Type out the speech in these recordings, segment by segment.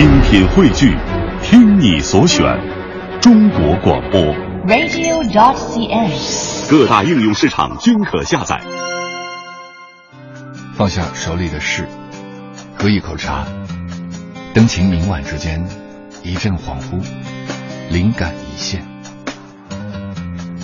精品汇聚，听你所选，中国广播。radio.dot.cn，。各大应用市场均可下载。放下手里的事，喝一口茶，灯情明晚之间，一阵恍惚，灵感一现。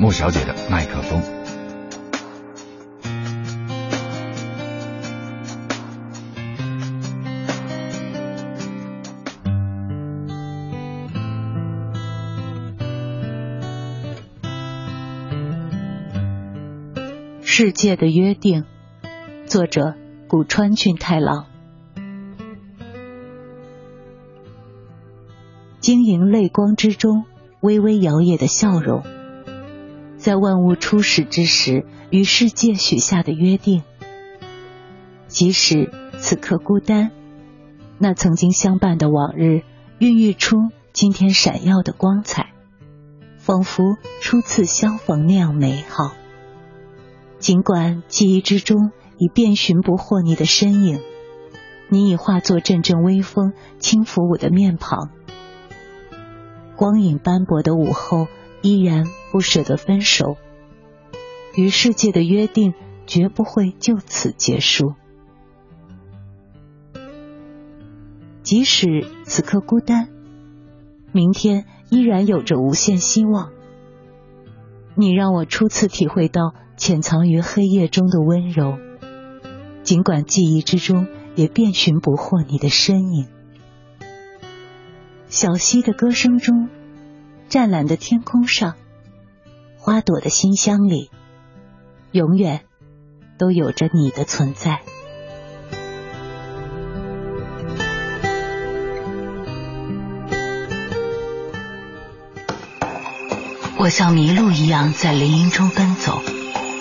莫小姐的麦克风。世界的约定，作者古川俊太郎。晶莹泪光之中，微微摇曳的笑容，在万物初始之时，与世界许下的约定。即使此刻孤单，那曾经相伴的往日，孕育出今天闪耀的光彩，仿佛初次相逢那样美好。尽管记忆之中已遍寻不获你的身影，你已化作阵阵微风，轻抚我的面庞。光影斑驳的午后，依然不舍得分手。与世界的约定绝不会就此结束。即使此刻孤单，明天依然有着无限希望。你让我初次体会到。潜藏于黑夜中的温柔，尽管记忆之中也遍寻不获你的身影。小溪的歌声中，湛蓝的天空上，花朵的馨香里，永远都有着你的存在。我像麋鹿一样在林荫中奔走。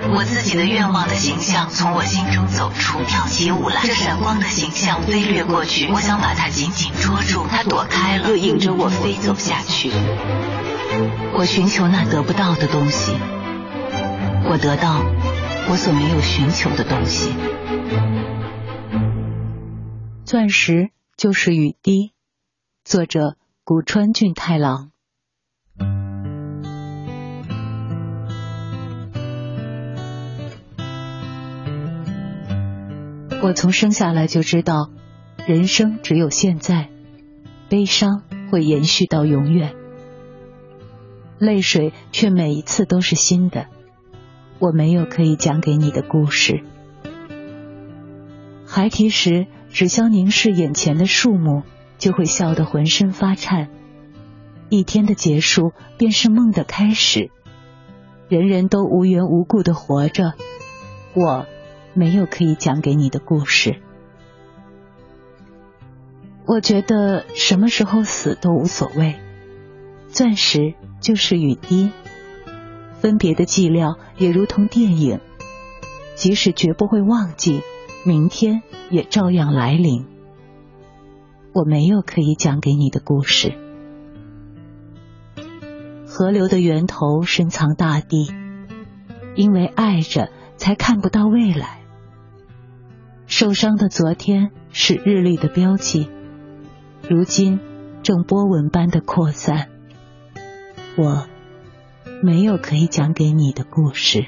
我自己的愿望的形象从我心中走出，跳起舞来。这闪光的形象飞掠过去，我想把它紧紧捉住，它躲开了，又引着我飞走下去。我寻求那得不到的东西，我得到我所没有寻求的东西。钻石就是雨滴，作者古川俊太郎。我从生下来就知道，人生只有现在，悲伤会延续到永远。泪水却每一次都是新的。我没有可以讲给你的故事。孩提时，只消凝视眼前的树木，就会笑得浑身发颤。一天的结束，便是梦的开始。人人都无缘无故的活着，我没有可以讲给你的故事。我觉得什么时候死都无所谓。钻石就是雨滴，分别的寂寥也如同电影，即使绝不会忘记，明天也照样来临。我没有可以讲给你的故事。河流的源头深藏大地，因为爱着，才看不到未来。受伤的昨天是日历的标记，如今正波纹般的扩散。我没有可以讲给你的故事。